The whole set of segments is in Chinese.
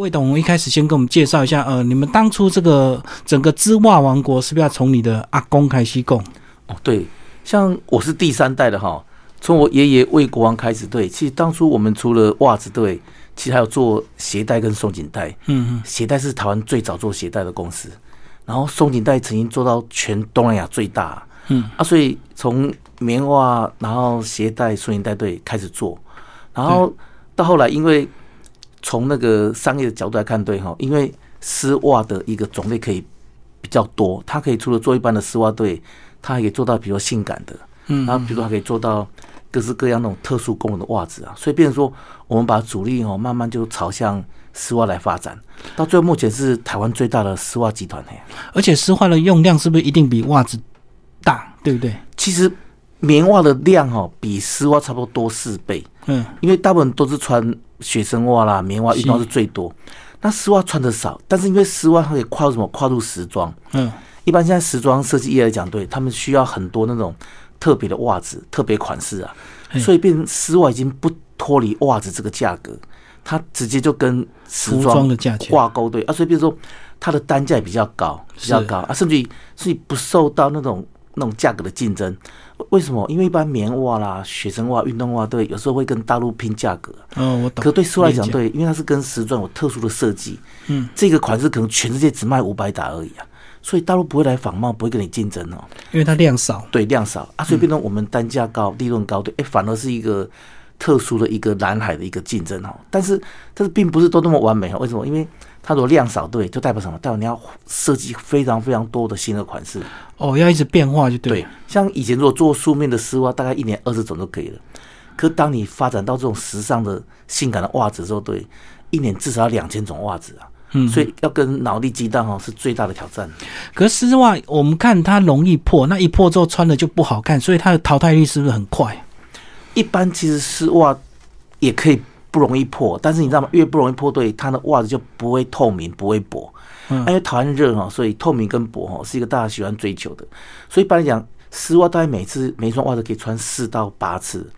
魏董一开始先跟我们介绍一下，呃，你们当初这个整个织袜王国是不是要从你的阿公开始供？哦，对，像我是第三代的哈，从我爷爷魏国王开始，对，其实当初我们除了袜子，对，其实还有做鞋带跟松紧带。嗯嗯，鞋带是台湾最早做鞋带的公司，然后松紧带曾经做到全东南亚最大。嗯啊，所以从棉袜，然后鞋带、松紧带队开始做，然后到后来，因为从那个商业的角度来看，对哈，因为丝袜的一个种类可以比较多，它可以除了做一般的丝袜队，它还可以做到比如性感的，嗯然后比如说还可以做到各式各样那种特殊功能的袜子啊，所以变成说我们把主力哦慢慢就朝向丝袜来发展，到最后目前是台湾最大的丝袜集团嘿。而且丝袜的用量是不是一定比袜子大，对不对？其实棉袜的量哦比丝袜差不多多四倍，嗯，因为大部分都是穿学生袜啦、棉袜、运动是最多。那丝袜穿的少，但是因为丝袜它可以跨入什么？跨入时装。嗯，一般现在时装设计业来讲，对他们需要很多那种特别的袜子、特别款式啊，所以变成丝袜已经不脱离袜子这个价格，它直接就跟时装的价钱挂钩对啊，所以比如说它的单价也比较高，比较高啊，甚至于所以不受到那种那种价格的竞争。为什么？因为一般棉袜啦、学生袜、运动袜，对，有时候会跟大陆拼价格。哦，我懂。可对书来讲，对，因为它是跟时装有特殊的设计，嗯，这个款式可能全世界只卖五百打而已啊，所以大陆不会来仿冒，不会跟你竞争哦。因为它量少。对，量少啊，所以变成我们单价高、利润高，对，哎，反而是一个特殊的一个蓝海的一个竞争哦。但是，但是并不是都那么完美哦。为什么？因为它如果量少，对，就代表什么？代表你要设计非常非常多的新的款式。哦，要一直变化就对。对，像以前如果做素面的丝袜，大概一年二十种就可以了。可当你发展到这种时尚的、性感的袜子之后，对，一年至少要两千种袜子啊。嗯所以要跟脑力激荡哦，是最大的挑战。可是丝袜我们看它容易破，那一破之后穿了就不好看，所以它的淘汰率是不是很快？一般其实丝袜也可以不容易破，但是你知道吗？越不容易破，对它的袜子就不会透明，不会薄。嗯因为讨厌热哈，所以透明跟薄哈是一个大家喜欢追求的。所以一般来讲，丝袜大概每次每一双袜子可以穿四到八次。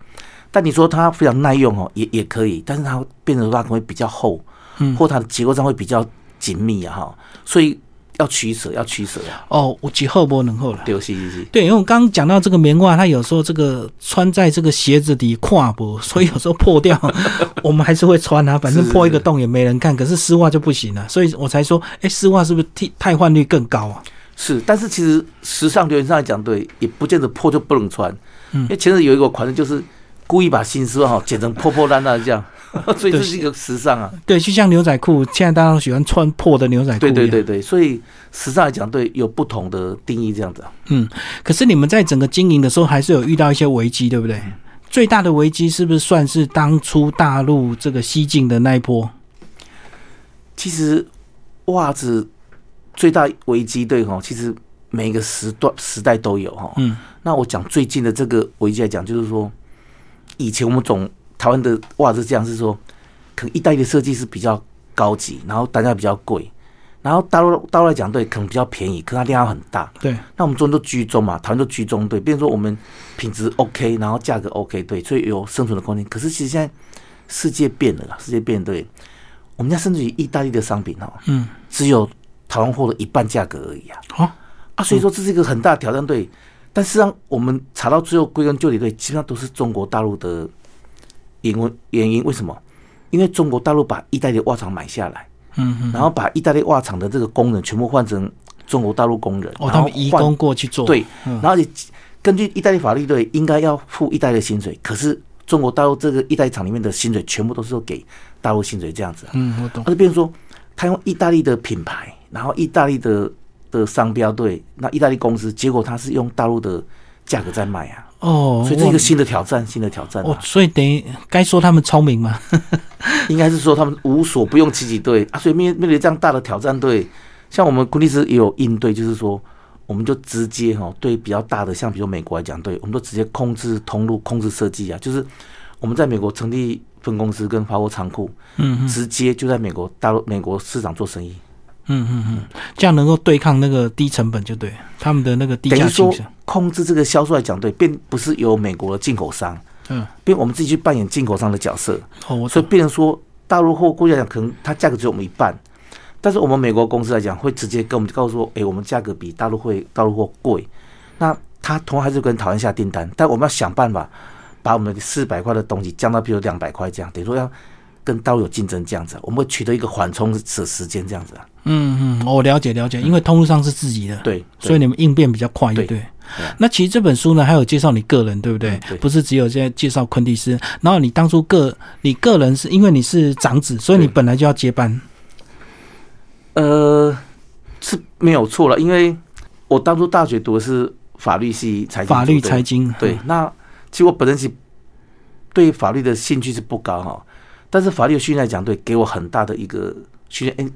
但你说它非常耐用哦，也也可以，但是它变成它可能会比较厚，嗯或它的结构上会比较紧密啊哈，所以要取舍，要取舍啊。哦，我几厚薄能厚了。对，是是是。对，因为我刚刚讲到这个棉袜，它有时候这个穿在这个鞋子底跨步，所以有时候破掉，我们还是会穿啊，反正破一个洞也没人看。可是丝袜就不行了，所以我才说，哎，丝袜是不是替汰换率更高啊？是，但是其实时尚流行上来讲，对，也不见得破就不能穿。嗯因为前阵子有一个款式，就是故意把新丝袜哈剪成破破烂烂这样，所以这是一个时尚啊。对，就像牛仔裤，现在大家都喜欢穿破的牛仔裤。对对对。对，所以时尚来讲，对有不同的定义这样子啊。嗯，可是你们在整个经营的时候，还是有遇到一些危机，对不对？最大的危机是不是算是当初大陆这个西进的那一波？其实袜子最大危机对哈，其实每个时段时代都有哈。嗯，那我讲最近的这个危机来讲，就是说，以前我们总台湾的袜子这样是说，可能意大利的设计是比较高级，然后单价比较贵，然后大陆大陆来讲对可能比较便宜，可它量很大。对，那我们中都居中嘛，台湾都居中对，变成说我们品质 OK，然后价格 OK 对，所以有生存的空间。可是其实现在世界变了啦，世界变对，我们家甚至于意大利的商品哦，嗯，只有台湾货的一半价格而已啊。好、啊，所以说这是一个很大的挑战，对。但事实上，我们查到最后归根究底，对，基本上都是中国大陆的原因。原因为什么？因为中国大陆把意大利的袜厂买下来，嗯嗯，然后把意大利袜厂的这个工人全部换成中国大陆工人，哦，他们移工过去做，对，嗯。然后你根据意大利法律，对，应该要付意大利的薪水，可是中国大陆这个意大利厂里面的薪水全部都是给大陆薪水这样子啊，嗯，我懂。而，就变成说，他用意大利的品牌，然后意大利的的商标，对，那意大利公司，结果他是用大陆的价格在卖啊，哦，所以这是一个新的挑战，新的挑战、哦啊，，所以等于该说他们聪明吗？应该是说他们无所不用其极，对啊，所以面面对这样大的挑战，对，像我们昆律师也有应对，就是说。我们就直接哈，对比较大的，像比如美国来讲，对，我们都直接控制通路、控制设计啊，就是我们在美国成立分公司跟发货仓库，嗯嗯直接就在美国大陆、美国市场做生意。嗯嗯嗯嗯，这样能够对抗那个低成本就对，他们的那个低等于说价竞争，控制这个销售来讲，对，并不是由美国的进口商，嗯，并我们自己去扮演进口商的角色，哦，所以变成说大陆货估计来讲，可能它价格只有我们一半，但是我们美国公司来讲，会直接跟我们告诉说，哎，我们价格比大陆会大陆货贵。那他同样还是跟讨厌下订单，但我们要想办法把我们四百块的东西降到比如两百块这样，等于说要跟大陆有竞争这样子，我们会取得一个缓冲的时间这样子啊。嗯嗯，我了解了解，因为通路上是自己的，对，所以你们应变比较快，对对？那其实这本书呢，还有介绍你个人，对不对？不是只有在介绍昆蒂斯。然后你当初个你个人是因为你是长子，所以你本来就要接班。呃，是没有错了，因为我当初大学读的是法律系财法律财经。对，那其实我本身是对法律的兴趣是不高哈，但是法律的训练来讲，对，给我很大的一个训练。哎，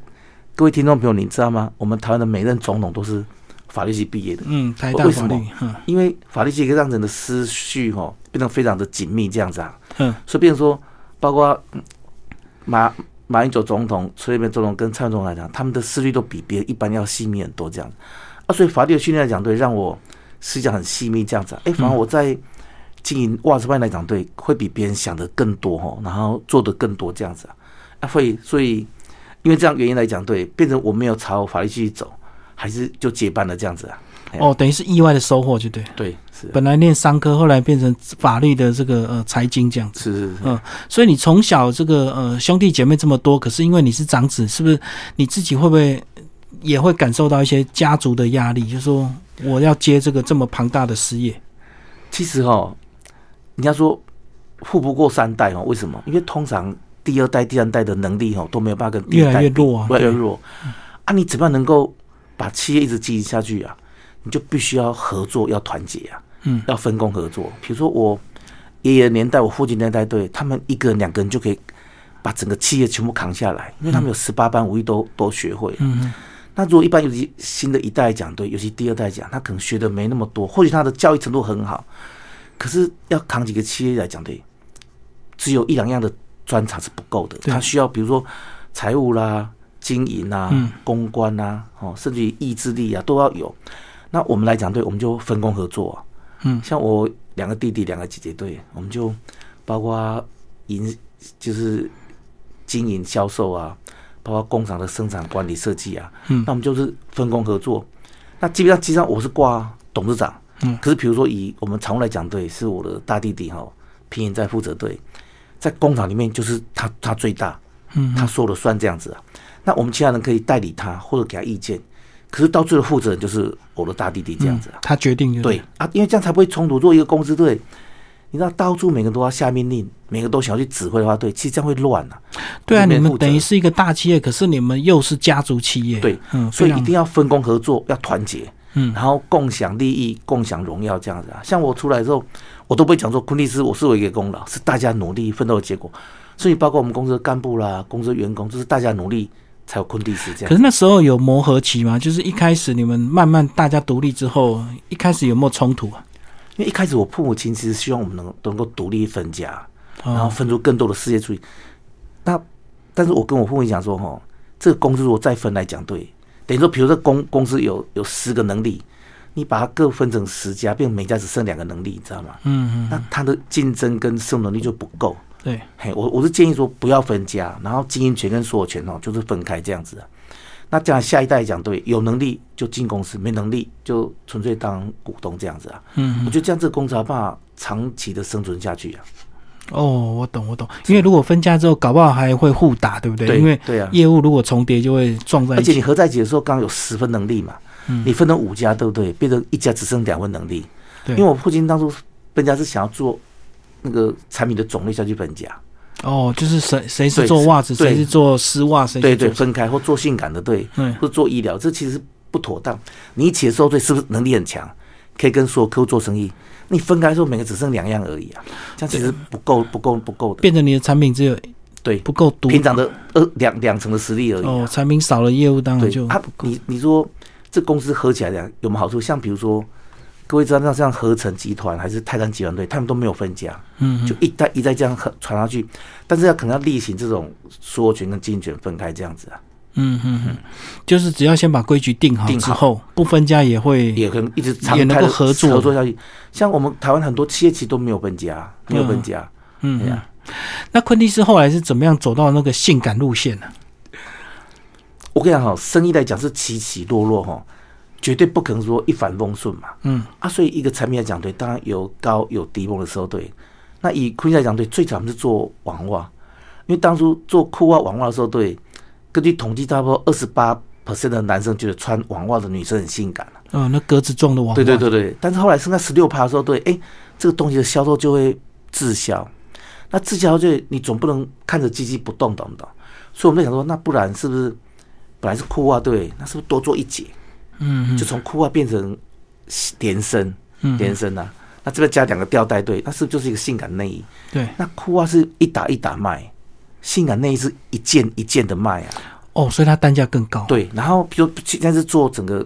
各位听众朋友，你知道吗？我们台湾的每任总统都是。法律系毕业的，嗯，台大法律，因为法律系可以让人的思绪哈变得非常的紧密，这样子啊，嗯，所以变成说，包括马马英九总统、崔元总统跟蔡总统来讲，他们的思虑都比别人一般要细密很多，这样啊，所以法律的训练来讲，对，让我思想很细密，这样子，啊哎，反而我在经营袜子班来讲，对，会比别人想的更多哈，然后做的更多这样子啊，啊，会，所以因为这样原因来讲，对，变成我没有朝法律系走。还是就接班了这样子啊？哦，等于是意外的收获，就对。对，是。本来念商科，后来变成法律的这个呃财经这样子。是是是。嗯，所以你从小这个呃兄弟姐妹这么多，可是因为你是长子，是不是你自己会不会也会感受到一些家族的压力？就是说我要接这个这么庞大的事业。其实哈，人家说富不过三代哦，为什么？因为通常第二代、第三代的能力哦都没有办法跟越来越弱啊，越来越弱。啊，你怎么样能够？把企业一直经营下去啊，你就必须要合作，要团结啊，嗯，要分工合作。比如说我爷爷年代，我父亲年代，对他们一个人、两个人就可以把整个企业全部扛下来，因为他们有十八般武艺都都学会。嗯那如果一般尤其新的一代讲，对，尤其第二代讲，他可能学的没那么多，或许他的教育程度很好，可是要扛几个企业来讲，对，只有一两样的专长是不够的，他需要比如说财务啦。经营啊，公关啊，哦，甚至于意志力啊，都要有。那我们来讲，对，我们就分工合作啊。嗯，像我两个弟弟，两个姐姐，对，我们就包括营，就是经营销售啊，包括工厂的生产管理设计啊。嗯，那我们就是分工合作。那基本上，基本上我是挂董事长。嗯，可是比如说以我们常务来讲，对，是我的大弟弟哈，平营在负责对，在工厂里面就是他他最大，嗯，他说了算这样子啊。那我们其他人可以代理他或者给他意见，可是到最后负责人就是我的大弟弟这样子啊，他决定对啊，因为这样才不会冲突。做一个公司队，你知道到处每个都要下命令，每个都想要去指挥的话，对，其实这样会乱啊。对啊，你们等于是一个大企业，可是你们又是家族企业，对，嗯，所以一定要分工合作，要团结，嗯，然后共享利益、共享荣耀这样子啊。像我出来之后，我都不会讲说昆蒂斯我是我一个功劳，是大家努力奋斗的结果。所以包括我们公司的干部啦、公司的员工，就是大家努力。才有昆蒂斯这样。可是那时候有磨合期吗？就是一开始你们慢慢大家独立之后，一开始有没有冲突啊？因为一开始我父母亲其实希望我们能能够独立分家，然后分出更多的事业出去。那但是我跟我父母讲说，哈，这个公司如果再分来讲，对，等于说，比如说公公司有有十个能力，你把它各分成十家，变每家只剩两个能力，你知道吗？嗯嗯。那它的竞争跟生能力就不够。对，嘿，我我是建议说不要分家，然后经营权跟所有权哦，就是分开这样子。那这样下一代讲对，有能力就进公司，没能力就纯粹当股东这样子啊。嗯，我觉得这样这个公司有办法长期的生存下去啊。哦，我懂我懂，因为如果分家之后，搞不好还会互打，对不对？因为对啊，业务如果重叠就会撞在一起。而且你合在一起的时候，刚刚有十分能力嘛，你分成五家，对不对？变成一家只剩两分能力。对，因为我父亲当初分家是想要做。那个产品的种类下去分家，哦，就是谁谁是做袜子，谁是做丝袜，谁对对分开或做性感的，对，或做医疗，这其实不妥当。你一起的时候，对，是不是能力很强，可以跟所有客户做生意？你分开的时候，每个只剩两样而已啊，这样其实不够，不够，不够的。变成你的产品只有对不够多，平常的二两两成的实力而已。哦，产品少了，业务当然就啊，你你说这公司合起来讲有没有好处？像比如说。各位知道，像像合成集团还是泰山集团队，他们都没有分家，嗯，就一代一代这样传下去，但是要可能要例行这种所有权跟经营权分开这样子啊，嗯嗯嗯，就是只要先把规矩定好之后，不分家也会也可能一直也能够合作合作下去。像我们台湾很多企业其实都没有分家，没有分家，嗯呀，那昆蒂斯后来是怎么样走到那个性感路线呢？我跟你讲哈，生意来讲是起起落落哈，绝对不可能说一帆风顺嘛。嗯，啊，所以一个产品来讲，对，当然有高有低峰的时候，对。那以昆蒂来讲，对，最早我们是做网袜，因为当初做裤袜、网袜的时候，对，根据统计，差不多二十八 percent 的男生觉得穿网袜的女生很性感嗯，那格子状的网袜。对对对对。但是后来剩下十六趴的时候，对，哎，这个东西的销售就会滞销。那滞销就你总不能看着机器不动，懂不懂？所以我们在想说，那不然是不是本来是裤袜，对，那是不是多做一节？嗯嗯就从裤袜变成连身，嗯连身啊。那这边加两个吊带，对，那是不是就是一个性感内衣？对那裤袜是一打一打卖，性感内衣是一件一件的卖啊。哦，所以它单价更高。，对，然后比如现在是做整个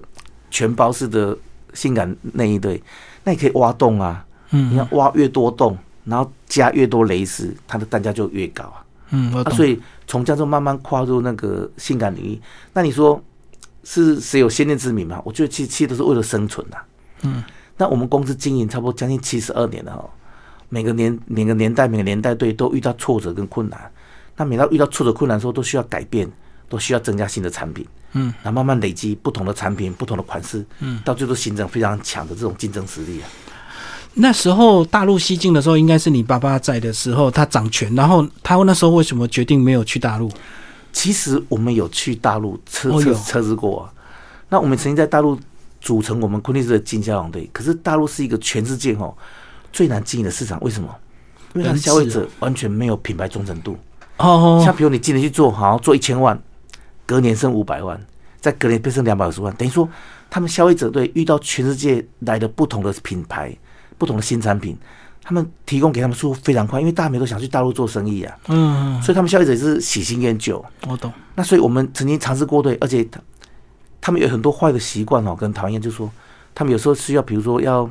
全包式的性感内衣，对，那你可以挖洞啊，嗯你要挖越多洞，然后加越多蕾丝，它的单价就越高啊。嗯，啊，所以从这样就慢慢跨入那个性感领域。那你说是谁有先见之明嘛？我觉得其实其实都是为了生存呐、嗯，那我们公司经营差不多将近七十二年了哈，每个年每个年代每个年代对都遇到挫折跟困难。那每到遇到挫折困难的时候，都需要改变，都需要增加新的产品。嗯，那慢慢累积不同的产品、不同的款式，嗯，到最后形成非常强的这种竞争实力啊。那时候大陆西进的时候，应该是你爸爸在的时候，他掌权。然后他那时候为什么决定没有去大陆？其实我们有去大陆测测哦有测试过、啊，那我们曾经在大陆组成我们昆力斯的经销行队。可是大陆是一个全世界哦最难经营的市场，为什么？因为它的消费者完全没有品牌忠诚度。哦，像比如你今年去做，好做一千万，隔年剩五百万，再隔年变成两百五十万，等于说他们消费者对遇到全世界来的不同的品牌、不同的新产品，他们提供给他们速度非常快，因为大家没都想去大陆做生意啊，嗯，所以他们消费者也是喜新厌旧。我懂。那所以我们曾经尝试过对，而且他他们有很多坏的习惯哦，跟讨厌，就是说他们有时候需要，比如说要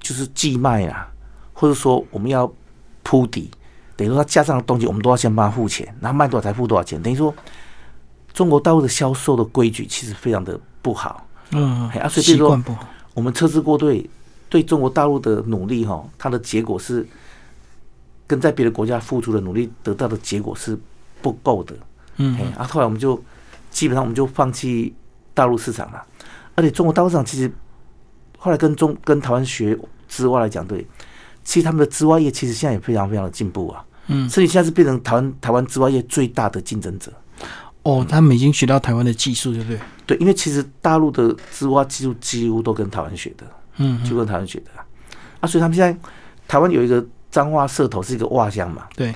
就是寄卖啊，或者说我们要铺底，等于说他加上的东西，我们都要先帮他付钱，然后卖多少才付多少钱，等于说中国大陆的销售的规矩其实非常的不好。嗯嘿啊，所以说。我们测试过对对中国大陆的努力哈，它的结果是跟在别的国家付出的努力得到的结果是不够的。嗯哎，啊，后来我们就基本上我们就放弃大陆市场了，而且中国大陆市场其实后来跟中跟台湾学之外来讲，对，其实他们的织袜业其实现在也非常非常的进步啊，嗯，所以现在是变成台湾台湾织袜业最大的竞争者。哦，他们已经学到台湾的技术，对不对？对，因为其实大陆的织袜技术几乎都跟台湾学的，嗯，就跟台湾学的啊，啊，所以他们现在台湾有一个彰化社头是一个袜乡嘛，对，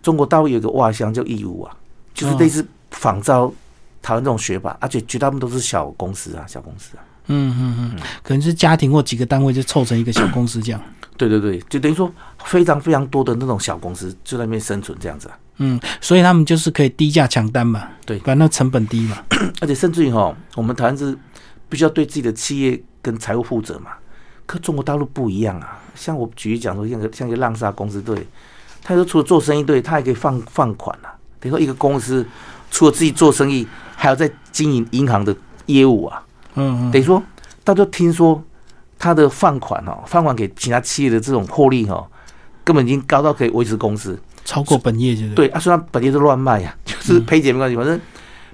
中国大陆有一个袜乡叫义乌啊，就是类似仿照台湾这种学法，而且绝大部分都是小公司啊，小公司啊。嗯嗯嗯，可能是家庭或几个单位就凑成一个小公司这样。对对对，就等于说非常非常多的那种小公司就在那边生存这样子啊，嗯，所以他们就是可以低价抢单嘛，对反正成本低嘛。而且甚至于哈，我们台湾是必须要对自己的企业跟财务负责嘛，可中国大陆不一样啊。像我举例讲说，像个像一个浪莎公司对，他说除了做生意对，他还可以放放款啊。等于说一个公司除了自己做生意，还要在经营银行的业务啊。嗯嗯，等于说，大家都听说他的放款哦，放款给其他企业的这种获利哦，根本已经高到可以维持公司。超过本业就是。对啊，虽然本业是乱卖呀、就是赔钱没关系，反正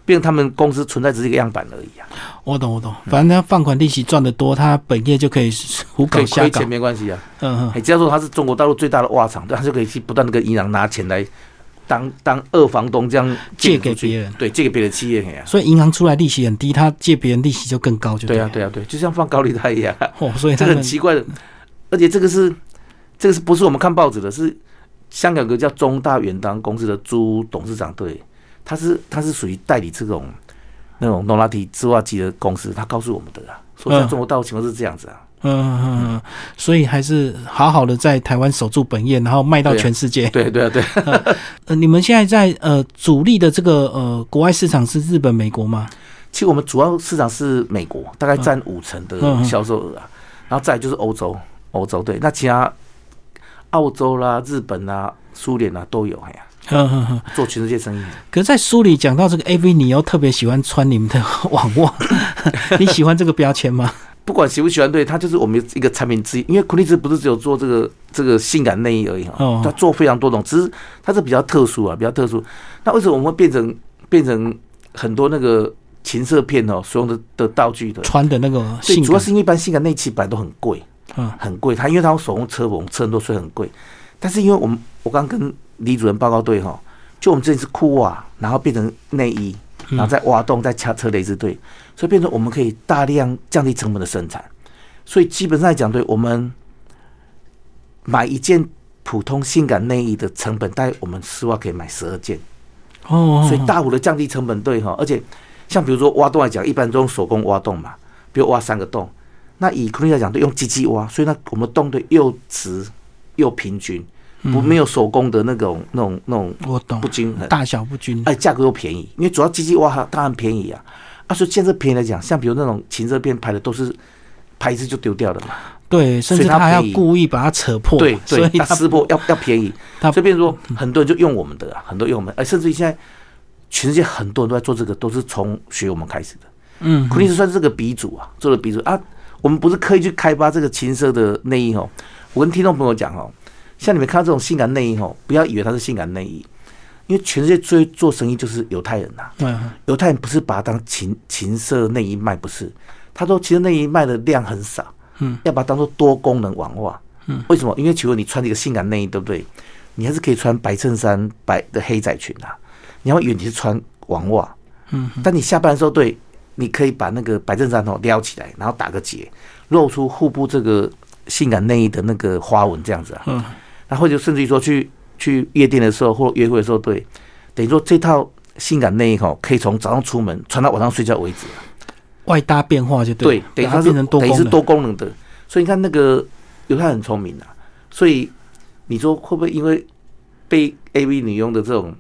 变成他们公司存在只是一个样板而已啊，我懂我懂，反正他放款利息赚得多，他本业就可以胡可搞瞎搞以亏钱。没关系啊。嗯嗯，哎，只要说他是中国大陆最大的挖厂，对，他就可以去不断的跟银行拿钱来当当二房东这样借给别人。对，借给别的企业，所以银行出来利息很低，他借别人利息就更高，就了，对啊，对啊，对，就像放高利贷一样。哦，所以这个很奇怪的，而且这个是这个是不是我们看报纸的？是香港有个叫中大远当公司的朱董事长，对，他是他是属于代理这种那种诺拉提织袜机的公司，他告诉我们的啊，说在嗯中国大陆情况是这样子啊，嗯嗯，所以还是好好的在台湾守住本业，然后卖到全世界。对对啊对，呃，你们现在在呃主力的这个呃国外市场是日本、美国吗？其实我们主要市场是美国，大概占五成的销售额啊，然后再就是欧洲，欧洲对，那其他澳洲啦、日本啦、苏联啦都有，哎呀，哼哼哼。做全世界生意。可是，在书里讲到这个 AV，你又特别喜欢穿你们的网袜，你喜欢这个标签吗？不管喜不喜欢，对它就是我们一个产品之一。因为昆丽丝不是只有做这个这个性感内衣而已哈，哦它做非常多种，只是它是比较特殊啊，比较特殊。那为什么我们会变成变成很多那个情色片哦所用的的道具的？穿的那个主要是因为一般性感内衣本来都很贵，嗯很贵。它因为它用手工车缝，车很多，所以很贵。但是因为我们我刚跟李主任报告对哈，就我们这里是裤袜，然后变成内衣，然后再挖洞，再掐车蕾丝对，所以变成我们可以大量降低成本的生产。所以基本上来讲，对我们买一件普通性感内衣的成本，大概我们丝袜可以买十二件。哦，所以大幅的降低成本，对哈。而且像比如说挖洞来讲，一般都用手工挖洞嘛，比如挖三个洞。那以昆来讲，都用机器挖，所以呢，我们洞的又直又平均，不没有手工的那种那种那种不，均衡，大小不均，哎，价格又便宜，因为主要机器挖它当然便宜啊。啊，所以现在便宜来讲，像比如那种情色片拍的都是拍一次就丢掉的嘛，对，甚至他还要故意把它扯破，对对，所以他撕破要要便宜，他所以变说很多人就用我们的啊，很多用我们，哎，甚至于现在全世界很多人都在做这个，都是从学我们开始的。嗯苦力是算是这个鼻祖啊，做了鼻祖啊。我们不是刻意去开发这个情色的内衣哦。我跟听众朋友讲哦，像你们看到这种性感内衣哦，不要以为它是性感内衣，因为全世界最做生意就是犹太人呐、嗯。犹太人不是把它当情情色内衣卖，不是，他说其实内衣卖的量很少，嗯，要把它当做多功能网袜，嗯，为什么？因为请问你穿这个性感内衣，对不对？你还是可以穿白衬衫、白的黑仔裙啊，你要以为你是穿网袜，嗯，但你下班的时候，对，你可以把那个白衬衫哦撩起来，然后打个结，露出腹部这个性感内衣的那个花纹，这样子啊，嗯，然后就甚至于说去去夜店的时候或约会的时候，对，等于说这套性感内衣哈，可以从早上出门穿到晚上睡觉为止啊。外搭变化就对，等于它是把它变成多等于是，多功能的。所以你看那个犹太很聪明啊，所以你说会不会因为被 AV 女用的这种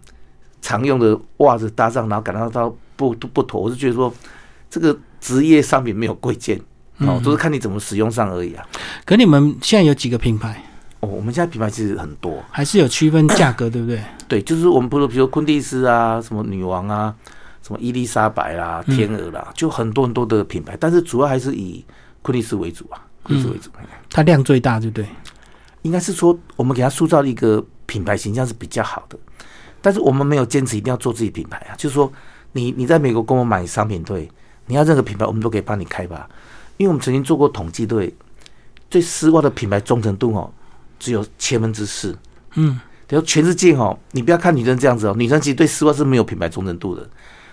常用的袜子搭上，然后感到到不不妥？我是觉得说这个职业商品没有贵贱嗯哦，都是看你怎么使用上而已啊。可你们现在有几个品牌，哦，我们现在品牌其实很多，还是有区分价格，对不对？对，就是我们不如比如昆蒂斯啊，什么女王啊，什么伊丽莎白啦、嗯天鹅啦，就很多很多的品牌，但是主要还是以昆蒂斯为主啊，昆蒂斯为主。它量最大，对不对？应该是说我们给它塑造一个品牌形象是比较好的，但是我们没有坚持一定要做自己品牌啊，就是说你你在美国跟我买商品，对，你要任何品牌我们都可以帮你开吧，因为我们曾经做过统计，对，对丝袜的品牌忠诚度哦只有千分之四，嗯，等于全世界哦，你不要看女生这样子哦，女生其实对丝袜是没有品牌忠诚度的，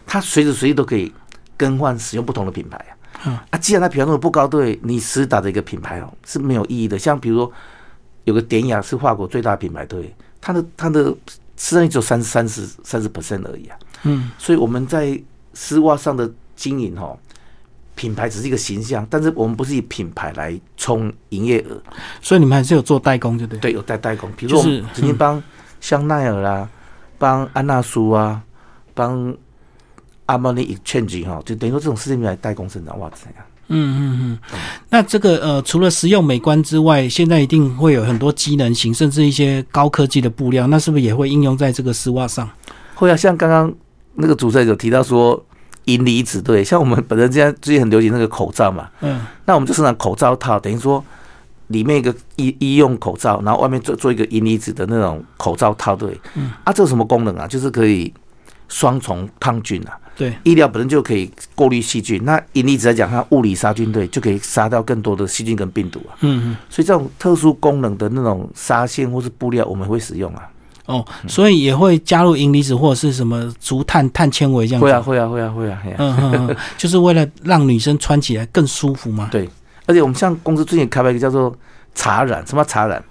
她随时随地都可以更换使用不同的品牌啊。嗯啊，既然她品牌忠诚度不高，对你实打的一个品牌哦是没有意义的。像比如说有个典雅是法国最大的品牌，对它的它的市占率只有三三十三十 percent 而已啊。嗯，所以我们在丝袜上的经营哦，品牌只是一个形象，但是我们不是以品牌来冲营业额。所以你们还是有做代工，对不对？对，有代代工，比如说曾经帮香奈儿啦，帮安娜苏啊，帮阿玛尼 Exchange 哈，就等于说这种世界名牌代工生产袜子呀。嗯嗯嗯。那这个呃，除了实用美观之外，现在一定会有很多机能型，甚至一些高科技的布料，那是不是也会应用在这个丝袜上？会啊，像刚刚那个主持人有提到说银离子，对，像我们本身现在最近很流行那个口罩嘛，嗯那我们就生产口罩套，等于说里面一个医医用口罩，然后外面做做一个银离子的那种口罩套，对，嗯啊，这有什么功能啊？就是可以双重抗菌啊。对，医疗本身就可以过滤细菌，那银离子来讲，它物理杀菌对，就可以杀掉更多的细菌跟病毒啊。嗯嗯。所以这种特殊功能的那种纱线或是布料，我们会使用啊。哦，所以也会加入银离子或者是什么竹炭、碳纤维这样子。会啊，会啊，会啊，会啊。嗯嗯嗯，就是为了让女生穿起来更舒服嘛。对，而且我们像公司最近开发一个叫做茶染，什么茶染？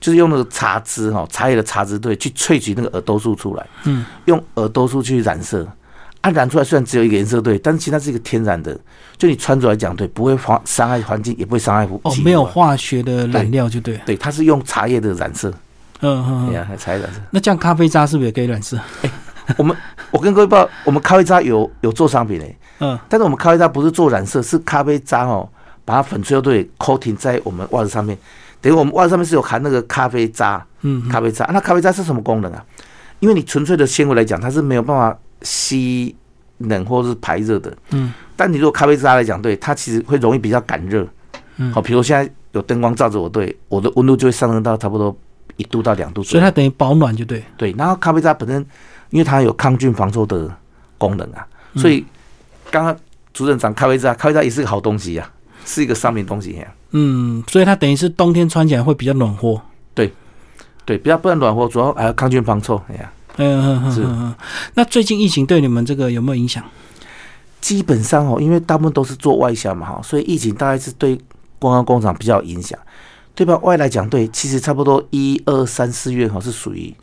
就是用那个茶汁哈，茶叶的茶汁对，去萃取那个耳豆素出来，嗯，用耳豆素去染色。啊，染出来虽然只有一个颜色对，但是其实它是一个天然的，就你穿着来讲对，不会伤伤害环境，也不会伤害哦没有啊化学的染料就对。对，它是用茶叶的染色，嗯嗯。那这样咖啡渣是不是也可以染色？我们我跟各位报，我们咖啡渣有有做商品诶、嗯但是我们咖啡渣不是做染色，是咖啡渣哦，把它粉碎后对 coating 在我们袜子上面，等于我们袜子上面是有含那个咖啡渣，嗯，咖啡渣。那咖啡渣是什么功能啊？因为你纯粹的纤维来讲，它是没有办法吸冷或是排热的。嗯，但你如果咖啡渣来讲，对它其实会容易比较感热。嗯好，比如现在有灯光照着我，对我的温度就会上升到差不多一度到两度左右。所以它等于保暖就对。对，然后咖啡渣本身因为它有抗菌防臭的功能啊，所以刚刚主任讲咖啡渣，咖啡渣也是个好东西呀、是一个商品东西呀、嗯，所以它等于是冬天穿起来会比较暖和。对，对比较不能暖和，主要还要抗菌防臭。哎呀，嗯嗯嗯是嗯嗯。那最近疫情对你们这个有没有影响？基本上哦，因为大部分都是做外销嘛哈，所以疫情大概是对观光工厂比较有影响。对吧？外来讲，对，其实差不多一二三四月哈是属于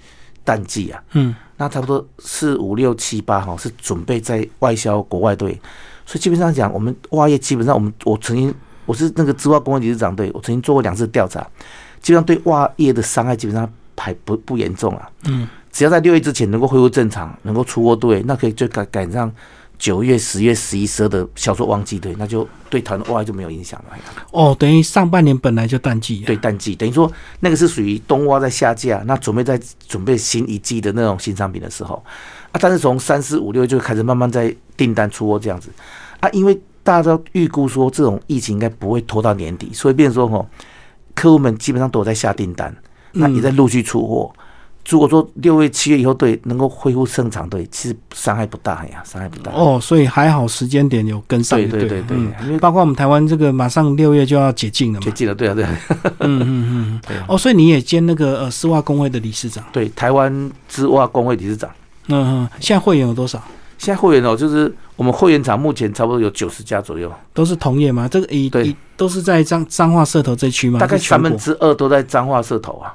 淡季啊，嗯。那差不多四五六七八哈是准备在外销国外队，所以基本上讲，我们挖业基本上我们我曾经我是那个织袜工会理事长队，我曾经做过两次调查，基本上对挖业的伤害基本上还不不严重啊，嗯，只要在六月之前能够恢复正常，能够出货对，那可以就赶赶上九月、十月、十一、十二的销售旺季对，那就对台湾的袜就没有影响了。哦，等于上半年本来就淡季。对，淡季等于说那个是属于冬袜在下架，那准备在准备新一季的那种新商品的时候啊，但是从三四五六就开始慢慢在订单出货这样子啊，因为大家都预估说这种疫情应该不会拖到年底，所以变成说吼，客户们基本上都有在下订单，那也在陆续出货。如果说六月、七月以后对能够恢复正常，对，其实伤害不大呀，伤害不大。哦，所以还好时间点有跟上对就对，对对对，嗯因为包括我们台湾这个马上六月就要解禁了嘛解禁了对啊对啊嗯嗯嗯哦，所以你也兼那个呃丝袜工会的理事长，对，台湾织袜工会理事长。嗯嗯，现在会员有多少？现在会员哦，就是我们会员厂目前差不多有九十家左右，都是同业吗？这个以对以都是在彰彰化社头这区吗？大概三分之二都在彰化社头啊。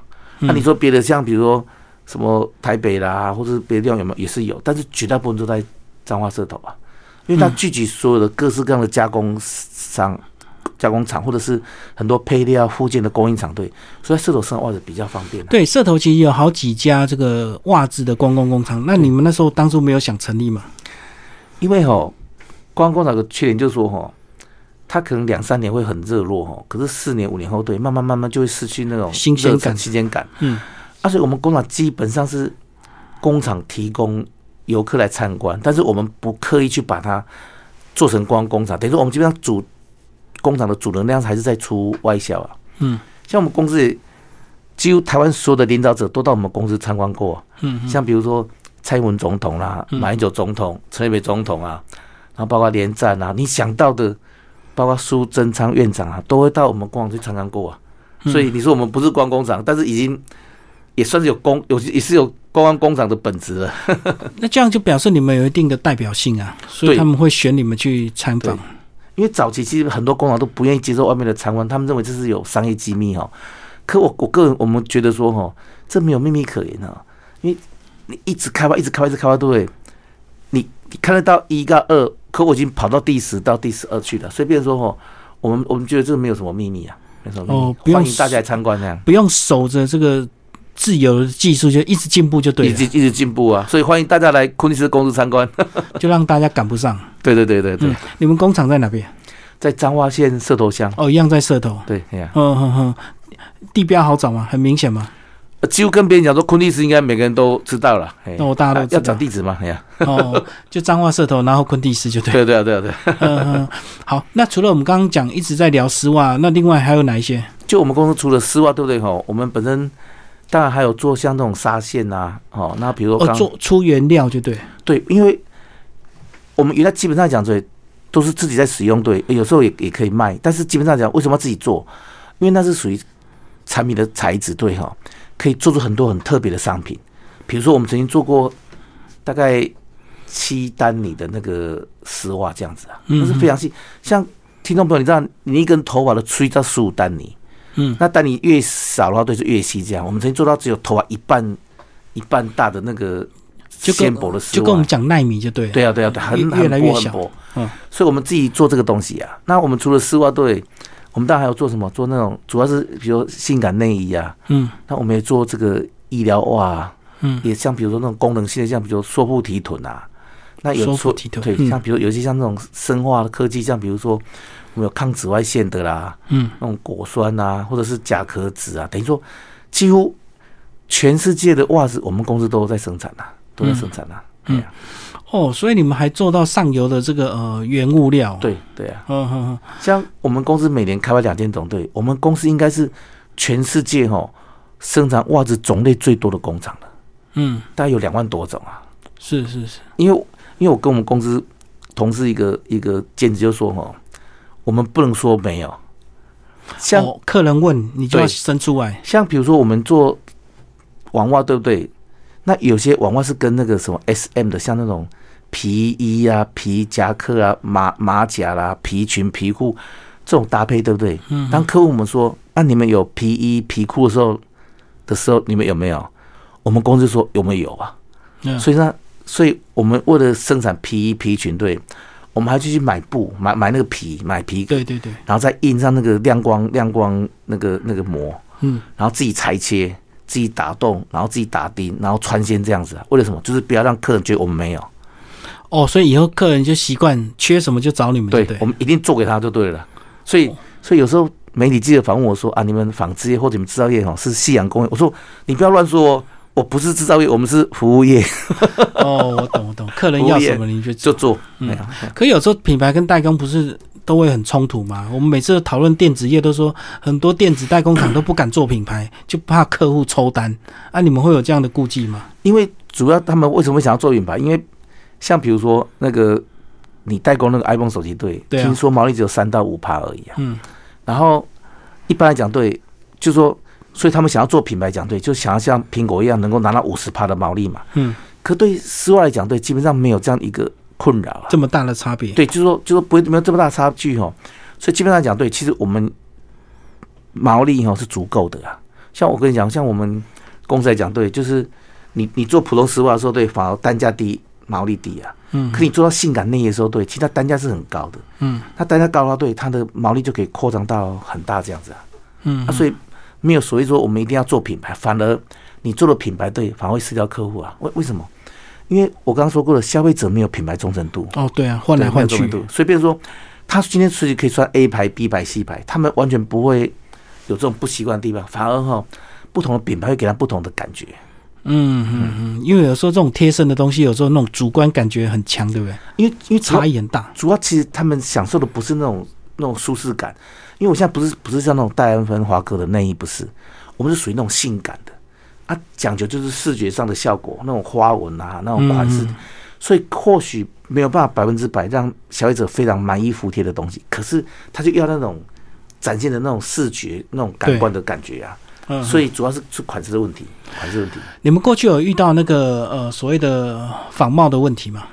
那、嗯你说别的像比如说什么台北啦，或者是别的地方有没有？也是有，但是绝大部分都在彰化社头啊，因为它嗯聚集所有的各式各样的加工商、加工厂，或者是很多配料附件的供应厂，队，所以在社头生产袜子比较方便、啊。对，社头其实有好几家这个袜子的观光工厂。那你们那时候当初没有想成立吗？因为哈，观光工厂的缺点就是说哈，它可能两三年会很热络哦，可是四年五年后，对，慢慢慢慢就会失去那种新鲜感。新鲜感。嗯，而且我们工厂基本上是工厂提供游客来参观，但是我们不刻意去把它做成观光工厂，等于说我们基本上主工厂的主能量还是在出外销啊。嗯，像我们公司也几乎台湾所有的领导者都到我们公司参观过啊、嗯嗯。像比如说蔡英文总统啦、嗯。马英九总统、陈水扁总统啊，然后包括连战啊，你想到的，包括苏贞昌院长啊，都会到我们工厂去参观过啊。嗯所以你说我们不是观光工厂，但是已经也算是有工有也是有公安工厂的本质了。那这样就表示你们有一定的代表性啊，所以他们会选你们去参访。因为早期其实很多工厂都不愿意接受外面的参观，他们认为这是有商业机密哦。可我我个人我们觉得说哈，这没有秘密可言啊，因为你一直开发，一直开发，一直开发，对不对？你你看得到一到二，可我已经跑到第十到第十二去了，所以变成说哦，我们我们觉得这个没有什么秘密啊，没什么秘密，哦不用欢迎大家来参观这样。不用守着这个自由的技术，就一直进步就对了，一直一直进步啊，所以欢迎大家来昆尼斯公司参观。就让大家赶不上。对对对对对，嗯，你们工厂在哪边？在彰化县社头乡，哦，一样在社头。对，哎呀、嗯哼哼，地标好找吗？很明显吗？呃几乎跟别人讲说昆蒂斯应该每个人都知道了。那我，大家都啊要知道找地址嘛？哎呀，哦，就彰化社头，然后昆蒂斯就对。对对啊对啊对 好。那除了我们刚刚讲一直在聊丝袜，那另外还有哪一些？就我们公司除了丝袜，对不对？哈，我们本身当然还有做像那种纱线呐，哦，那比如说哦，做出原料就对。对，因为我们原来基本上讲对，都是自己在使用，对，有时候也也可以卖，但是基本上讲为什么要自己做？因为那是属于产品的材质，对哈，可以做出很多很特别的商品。比如说，我们曾经做过大概七单里的那个丝袜这样子啊，嗯那是非常细。像听众朋友，你知道，你一根头发都吹到十五单尼，嗯，那单尼越少的话，对，就越细。这样，我们曾经做到只有头发一半一半大的那个纤薄的丝袜，就跟我们讲纳米就对了。对啊，对啊，对，很越越来越小很薄很薄。嗯，所以我们自己做这个东西啊。那我们除了丝袜队，我们当然还有做什么？做那种主要是比如性感内衣啊。嗯那我们也做这个医疗袜、啊，嗯，也像比如说那种功能性的，像比如缩腹提臀啊。那有说缩腹提臀对，嗯像比如有一些像那种生化的科技，像比如说我们有抗紫外线的啦，嗯，那种果酸啊，或者是甲壳子啊，等于说几乎全世界的袜子，我们公司都在生产啊，都在生产啊。嗯对啊哦，所以你们还做到上游的这个呃原物料。，对对啊，像我们公司每年开发两间总队，我们公司应该是全世界哈生产袜子种类最多的工厂了，嗯，大概有两万多种啊。是是是，因为因为我跟我们公司同事一个一个兼职就说哈，我们不能说没有，像、哦，客人问你就要对伸出来。像比如说我们做网袜，对不对？那有些网袜是跟那个什么 S M 的，像那种皮衣啊、皮夹克啊、马马甲啦、皮裙、皮裤这种搭配，对不对？嗯，当客户我们说，那、你们有皮衣、皮裤的时候的时候，你们有没有？我们公司说有没有啊？嗯所以呢，所以我们为了生产皮衣、皮裙，对，我们还去去买布，买买那个皮，买皮，对对对，然后再印上那个亮光亮光那个那个膜，嗯，然后自己裁切，自己打洞，然后自己打钉，然后穿线这样子啊。为了什么？就是不要让客人觉得我们没有，哦，所以以后客人就习惯缺什么就找你们，对对？我们一定做给他就对了。所以，所以有时候媒体记者访问我说啊，你们纺织业或者你们制造业哦是夕阳工业，我说你不要乱说哦，我不是制造业，我们是服务业，哦，我懂我懂，客人要什么你就就做。嗯可有时候品牌跟代工不是都会很冲突吗？我们每次讨论电子业都说，很多电子代工厂都不敢做品牌，就怕客户抽单。啊，你们会有这样的顾忌吗？因为主要他们为什么会想要做品牌？因为像比如说那个你代工那个 iPhone 手机，对，听说毛利只有三到五趴而已啊。嗯，然后一般来讲，对，就说，所以他们想要做品牌讲对，就想要像苹果一样能够拿到五十趴的毛利嘛。嗯，可对丝袜来讲，对，基本上没有这样一个困扰啊。这么大的差别？对，就是说，就是说不会没有这么大差距哦。所以基本上讲，对，其实我们毛利哦是足够的啊。像我跟你讲，像我们公司来讲，对，就是你你做普通丝袜的时候，对，反而单价低，毛利低啊。嗯可你做到性感内衣的时候，对，其实它单价是很高的。嗯它单价高的话，对它的毛利就可以扩张到很大这样子啊。嗯啊，所以没有所谓说我们一定要做品牌，反而你做了品牌对，反而会失掉客户啊。为为什么？因为我刚刚说过了，消费者没有品牌忠诚度，哦，对啊，换来换去所以比如说他今天出去可以穿 A 牌、B 牌、C 牌，他们完全不会有这种不习惯的地方，反而哈不同的品牌会给他不同的感觉。嗯嗯嗯，因为有时候这种贴身的东西，有时候那种主观感觉很强，对不对？因为因为差异很大。主要其实他们享受的不是那种那种舒适感，因为我现在不是不是像那种戴安芬华哥的内衣，不是，我们是属于那种性感的啊，讲究就是视觉上的效果，那种花纹啊，那种款式，所以或许没有办法百分之百让消费者非常满意服帖的东西，可是他就要那种展现的那种视觉、那种感官的感觉啊，嗯，所以主要是是款式的问题，款式问题。你们过去有遇到那个呃所谓的仿冒的问题吗？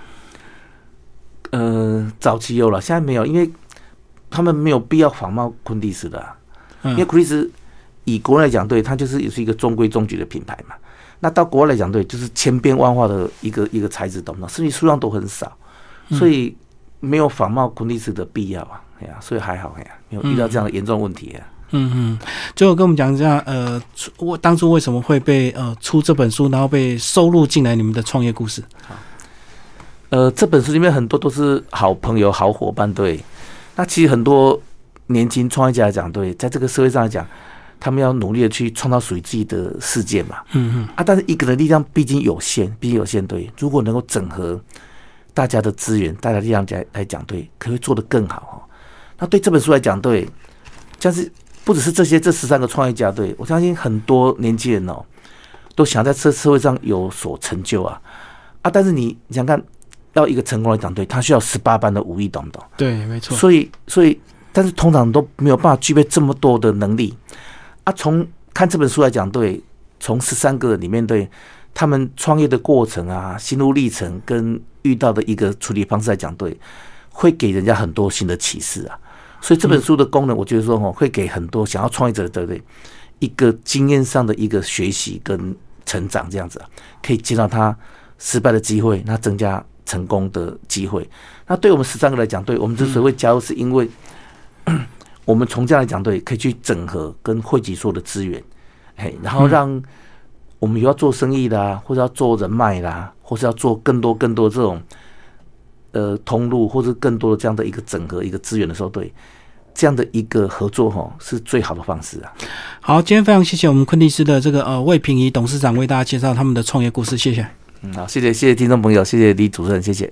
呃，早期有了，现在没有，因为他们没有必要仿冒昆蒂斯的、啊。因为嗯 Chris 以国内来讲，对它就是也是一个中规中矩的品牌嘛。那到国外来讲，对，就是千变万化的一个一个材质，懂不懂？甚至数量都很少，所以没有仿冒昆蒂斯的必要啊。哎呀，所以还好，哎呀，没有遇到这样的严重问题啊。嗯嗯嗯，最后跟我们讲一下，呃，我当初为什么会被呃出这本书，然后被收录进来你们的创业故事？呃，这本书里面很多都是好朋友、好伙伴，对。那其实很多年轻创业家来讲，对，在这个社会上来讲，他们要努力的去创造属于自己的世界嘛。嗯嗯啊，但是一个人力量毕竟有限，毕竟有限，对。如果能够整合大家的资源，大家力量来来讲，对，可以做得更好哦。那对这本书来讲，对，像是不只是这些这十三个创业家，对我相信很多年轻人哦，都想在这社会上有所成就啊啊！但是你你想看，要一个成功来讲，对他需要十八般的武艺，懂不懂？对，没错。所以，所以，但是通常都没有办法具备这么多的能力啊。从看这本书来讲，对，从十三个里面对他们创业的过程啊、心路历程跟遇到的一个处理方式来讲，对，会给人家很多新的启示啊。所以这本书的功能，我觉得说哦，会给很多想要创业者对不对？一个经验上的一个学习跟成长，这样子啊，可以减少他失败的机会，那增加成功的机会。那对我们十三个来讲，对我们之所以会加入，是因为、我们从这样来讲，对，可以去整合跟汇集所有的资源，嘿，然后让我们有要做生意啦，或者要做人脉啦，或是要做更多更多这种呃通路，或者更多的这样的一个整合一个资源的时候，对。这样的一个合作哈，是最好的方式啊！好，今天非常谢谢我们昆蒂斯的这个呃魏平仪董事长为大家介绍他们的创业故事，谢谢。嗯，好，谢谢谢谢听众朋友，谢谢李主任，谢谢。